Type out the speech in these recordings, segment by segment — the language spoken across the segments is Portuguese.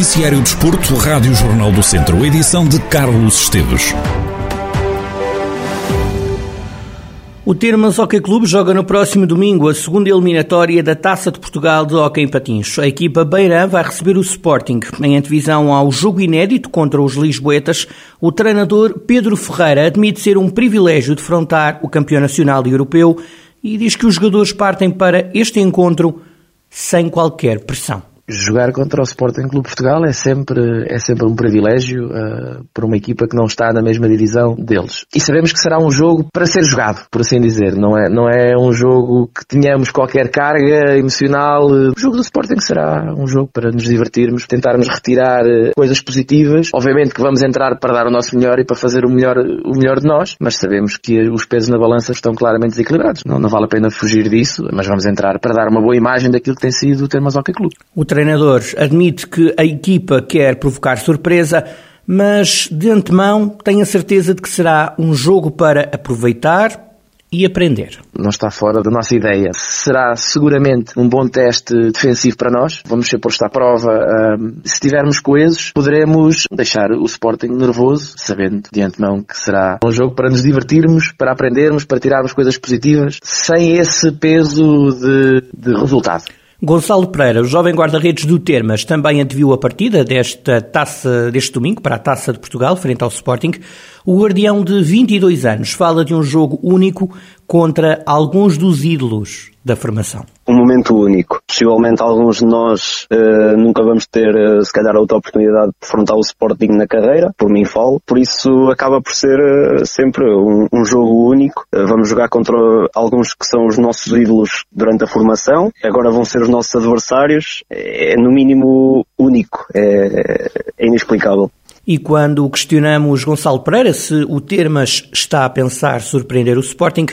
Noticiário Desporto, Rádio Jornal do Centro, edição de Carlos Esteves. O Termas Hockey Clube joga no próximo domingo a segunda eliminatória da Taça de Portugal de Hockey em Patins. A equipa Beirã vai receber o Sporting. Em antevisão ao jogo inédito contra os Lisboetas, o treinador Pedro Ferreira admite ser um privilégio defrontar o campeão nacional e europeu e diz que os jogadores partem para este encontro sem qualquer pressão jogar contra o Sporting Clube Portugal é sempre, é sempre um privilégio uh, para uma equipa que não está na mesma divisão deles. E sabemos que será um jogo para ser jogado, por assim dizer. Não é, não é um jogo que tenhamos qualquer carga emocional. O jogo do Sporting será um jogo para nos divertirmos, tentarmos retirar uh, coisas positivas. Obviamente que vamos entrar para dar o nosso melhor e para fazer o melhor, o melhor de nós, mas sabemos que os pesos na balança estão claramente desequilibrados. Não, não vale a pena fugir disso, mas vamos entrar para dar uma boa imagem daquilo que tem sido o Termas Hockey Clube. O treinador admite que a equipa quer provocar surpresa, mas de antemão tem a certeza de que será um jogo para aproveitar e aprender. Não está fora da nossa ideia. Será seguramente um bom teste defensivo para nós. Vamos ser posto à prova. se estivermos coesos, poderemos deixar o Sporting nervoso, sabendo de antemão que será um jogo para nos divertirmos, para aprendermos, para tirarmos coisas positivas, sem esse peso de, de resultado. Gonçalo Pereira, o jovem guarda-redes do Termas, também anteviu a partida desta taça, deste domingo para a Taça de Portugal, frente ao Sporting. O guardião de 22 anos fala de um jogo único contra alguns dos ídolos da formação. Um momento único. Possivelmente alguns de nós uh, nunca vamos ter, uh, se calhar, outra oportunidade de enfrentar o Sporting na carreira, por mim falo. Por isso acaba por ser uh, sempre um, um, jogo único. vamos jogar contra alguns que são os nossos ídolos durante a formação. Agora vão ser os nossos adversários. É, no mínimo único. É, é inexplicável. E quando questionamos Gonçalo Pereira se o Termas está a pensar surpreender o Sporting,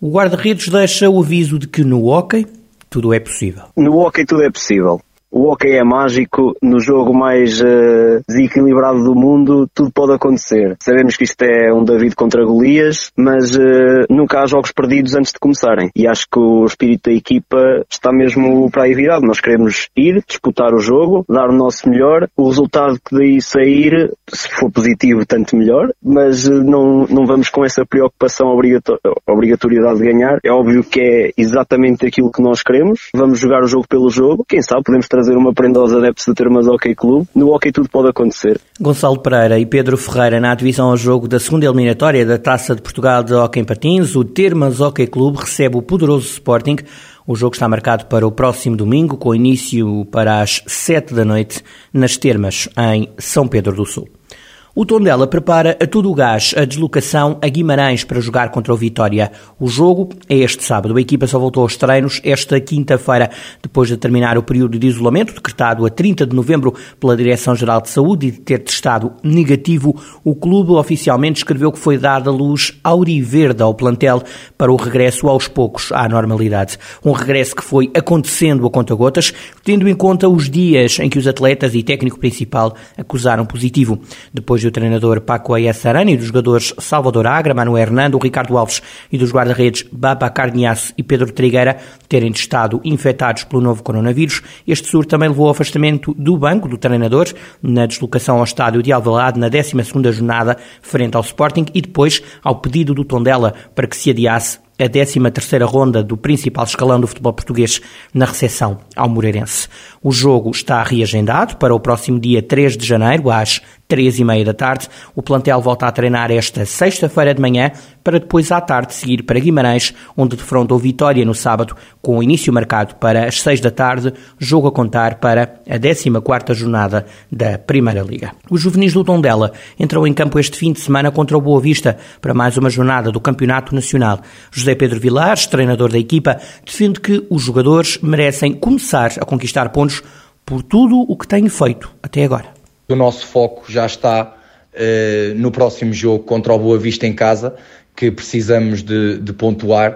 o guarda-redes deixa o aviso de que no hockey tudo é possível. No hockey tudo é possível o hockey é mágico, no jogo mais uh, desequilibrado do mundo, tudo pode acontecer. Sabemos que isto é um David contra Golias, mas uh, nunca há jogos perdidos antes de começarem. E acho que o espírito da equipa está mesmo para aí virado. Nós queremos ir, disputar o jogo, dar o nosso melhor. O resultado que daí sair, se for positivo, tanto melhor, mas uh, não, não vamos com essa preocupação obrigatoriedade de ganhar. É óbvio que é exatamente aquilo que nós queremos. Vamos jogar o jogo pelo jogo. Quem sabe podemos trazer uma prenda aos adeptos do Termas Hockey Clube. No hockey tudo pode acontecer. Gonçalo Pereira e Pedro Ferreira na divisão ao jogo da segunda eliminatória da Taça de Portugal de Hockey em Patins. O Termas Hockey Clube recebe o poderoso Sporting. O jogo está marcado para o próximo domingo, com início para as sete da noite, nas Termas, em São Pedro do Sul. O Tondela prepara a todo o gás a deslocação a Guimarães para jogar contra o Vitória. O jogo é este sábado. A equipa só voltou aos treinos esta quinta-feira, depois de terminar o período de isolamento decretado a 30 de novembro pela Direção-Geral de Saúde e de ter testado negativo. O clube oficialmente escreveu que foi dada luz auriverde ao plantel para o regresso aos poucos à normalidade. Um regresso que foi acontecendo a conta-gotas, tendo em conta os dias em que os atletas e técnico principal acusaram positivo. Depois o treinador Paco Ayasarani e dos jogadores Salvador Agra, Manuel Hernando, Ricardo Alves e dos guarda-redes Baba Carniaço e Pedro Trigueira terem estado infectados pelo novo coronavírus. Este surto também levou ao afastamento do banco do treinador na deslocação ao estádio de Alvalade na 12ª jornada frente ao Sporting e depois ao pedido do Tondela para que se adiasse a 13 terceira ronda do principal escalão do futebol português na recepção ao Moreirense. O jogo está reagendado para o próximo dia 3 de janeiro, às três e meia da tarde. O plantel volta a treinar esta sexta-feira de manhã para depois à tarde seguir para Guimarães, onde defronta o Vitória no sábado, com o início marcado para as seis da tarde, jogo a contar para a 14 quarta jornada da Primeira Liga. Os juvenis do Tondela entrou em campo este fim de semana contra o Boa Vista para mais uma jornada do Campeonato Nacional. José Pedro Vilares, treinador da equipa, defende que os jogadores merecem começar a conquistar pontos por tudo o que têm feito até agora. O nosso foco já está uh, no próximo jogo contra o Boa Vista em casa, que precisamos de, de pontuar,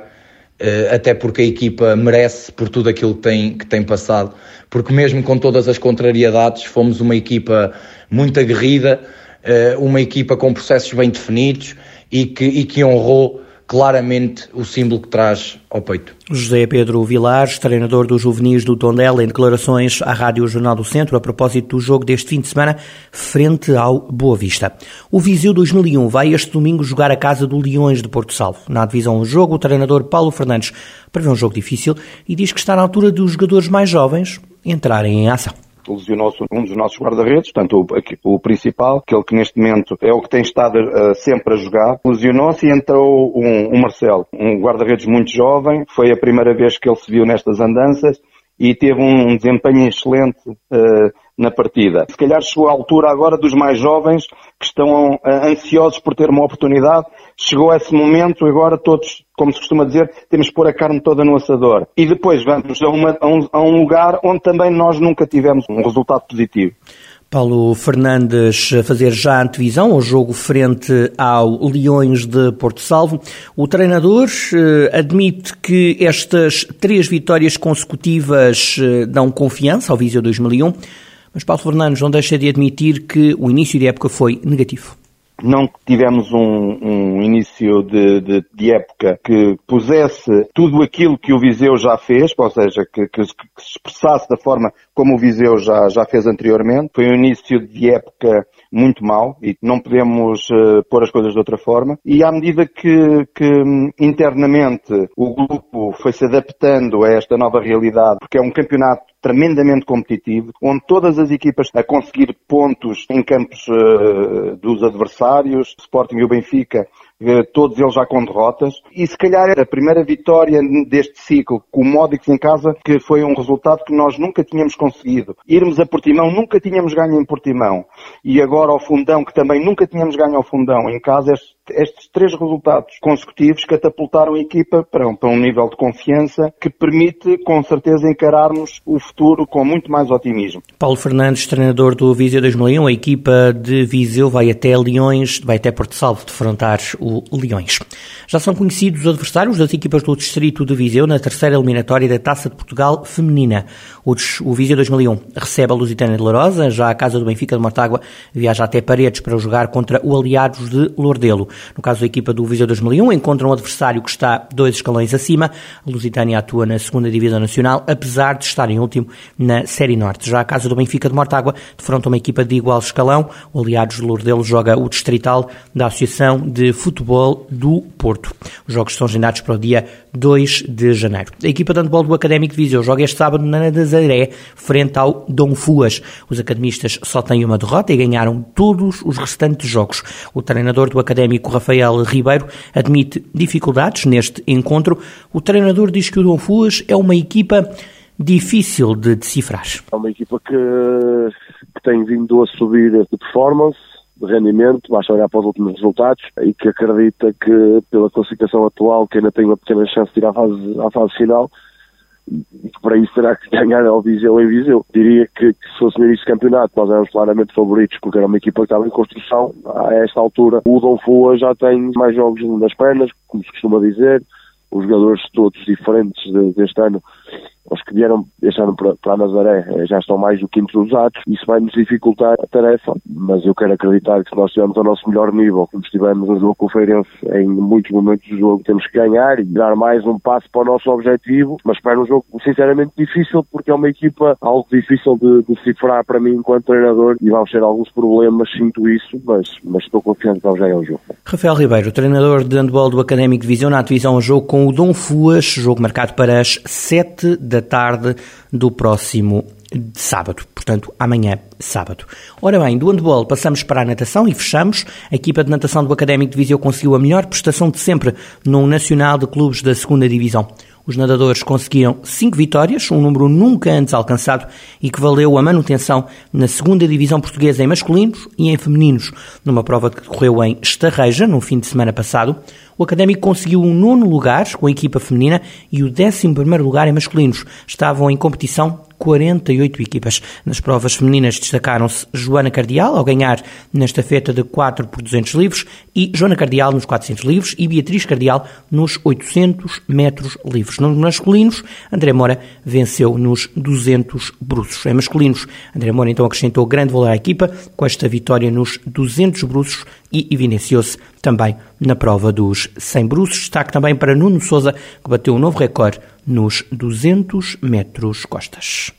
uh, até porque a equipa merece por tudo aquilo que tem, que tem passado. Porque mesmo com todas as contrariedades, fomos uma equipa muito aguerrida, uh, uma equipa com processos bem definidos e que, e que honrou claramente o símbolo que traz ao peito. José Pedro Vilares, treinador dos juvenis do Tondela, em declarações à Rádio Jornal do Centro a propósito do jogo deste fim de semana frente ao Boa Vista. O Viseu 2001 vai este domingo jogar a casa do Leões de Porto Salvo. Na divisão do jogo, o treinador Paulo Fernandes prevê um jogo difícil e diz que está na altura dos jogadores mais jovens entrarem em ação lesionou-se um dos nossos guarda-redes, portanto o, o, principal, aquele que neste momento é o que tem estado uh, sempre a jogar, lesionou-se e entrou um, um Marcelo, um guarda-redes muito jovem, foi a primeira vez que ele se viu nestas andanças e teve um, desempenho excelente uh, na partida. Se calhar chegou a altura agora dos mais jovens que estão uh, ansiosos por ter uma oportunidade. Chegou esse momento, agora todos, como se costuma dizer, temos que pôr a carne toda no assador. E depois vamos a, uma, a, um, a um lugar onde também nós nunca tivemos um resultado positivo. Paulo Fernandes a fazer já a antevisão ao jogo frente ao Leões de Porto Salvo. O treinador eh, admite que estas três vitórias consecutivas eh, dão confiança ao Viseu 2001, mas Paulo Fernandes não deixa de admitir que o início de época foi negativo não tivemos um, um início de, de, de, época que pusesse tudo aquilo que o Viseu já fez, ou seja, que, que, que, se expressasse da forma como o Viseu já, já fez anteriormente. Foi um início de época muito mau e não podemos uh, pôr as coisas de outra forma. E à medida que, que hum, internamente o grupo foi se adaptando a esta nova realidade, porque é um campeonato tremendamente competitivo, onde todas as equipas a conseguir pontos em campos uh, dos adversários, Sporting e o Benfica, todos eles já com derrotas, e se calhar a primeira vitória deste ciclo com o Módix em casa, que foi um resultado que nós nunca tínhamos conseguido. Irmos a Portimão, nunca tínhamos ganho em Portimão, e agora ao Fundão, que também nunca tínhamos ganho ao Fundão, em casa este estes três resultados consecutivos catapultaram a equipa para um, para um nível de confiança que permite, com certeza, encararmos o futuro com muito mais otimismo. Paulo Fernandes, treinador do Viseu 2001, a equipa de Viseu vai até Leões, vai até Porto Salvo defrontar o Leões. Já são conhecidos os adversários das equipas do Distrito de Viseu na terceira eliminatória da Taça de Portugal Feminina. O, Viseu 2001 recebe a Lusitana de Lourosa, já a Casa do Benfica de Mortágua viaja até Paredes para jogar contra o Aliados de Lordelo. No caso da equipa do Viseu 2001, encontra um adversário que está dois escalões acima. A Lusitânia atua na segunda divisão nacional, apesar de estar em último na Série Norte. Já a casa do Benfica de Mortágua defronta uma equipa de igual escalão. O Aliados de Lourdelo joga o distrital da Associação de Futebol do Porto. Os jogos são agendados para o dia 2 de janeiro. A equipa de handball do Académico de Viseu joga este sábado na Nazaré, frente ao Dom Fuas. Os academistas só têm uma derrota e ganharam todos os restantes jogos. O treinador do Académico Rafael Ribeiro admite dificuldades neste encontro. O treinador diz que o Dom Fuas é uma equipa difícil de decifrar. É uma equipa que, que tem vindo a subir de performance, de rendimento, basta olhar para os últimos resultados e que acredita que pela classificação atual que ainda tem uma pequena chance de ir à fase, à fase final e que para isso terá que ganhar ao Viseu em Viseu. Diria que, que se fosse no início do campeonato nós éramos claramente favoritos porque era uma equipa que estava em construção. A esta altura o Dom Fua já tem mais jogos nas pernas, como se costuma dizer, os jogadores todos diferentes de, deste ano os que vieram este ano para, a Nazaré eh, já estão mais do que introduzados. Isso vai nos dificultar a tarefa, mas eu quero acreditar que se nós estivermos ao nosso melhor nível, como estivemos no jogo com o Feirense, em muitos momentos do jogo temos que ganhar e dar mais um passo para o nosso objetivo, mas espero um jogo sinceramente difícil, porque é uma equipa algo difícil de decifrar para mim enquanto treinador e vamos ter alguns problemas, sinto isso, mas, mas estou confiante que vamos ganhar o jogo. Rafael Ribeiro, treinador de handball do Académico Divisão, na divisão um jogo com o Dom Fuas, jogo marcado para as 7 da tarde do próximo sábado, portanto, amanhã, sábado. Ora bem, do handball passamos para a natação e fechamos. A equipa de natação do Académico de Viseu conseguiu a melhor prestação de sempre no Nacional de Clubes da segunda Divisão. Os nadadores conseguiram cinco vitórias, um número nunca antes alcançado e que valeu a manutenção na segunda divisão portuguesa em masculinos e em femininos. Numa prova que decorreu em Estarreja, no fim de semana passado, o Académico conseguiu um nono lugar com a equipa feminina e o décimo primeiro lugar em masculinos. Estavam em competição 48 equipas. Nas provas femininas destacaram-se Joana Cardial, ao ganhar na estafeta de 4 por 200 livros, e Joana Cardial nos 400 livros e Beatriz Cardial nos 800 metros livres. Nos masculinos, André Moura venceu nos 200 bruços. Em masculinos, André Moura então acrescentou grande valor à equipa com esta vitória nos 200 bruços e evidenciou-se também na prova dos 100 bruços. Destaque também para Nuno Souza, que bateu um novo recorde nos 200 metros costas.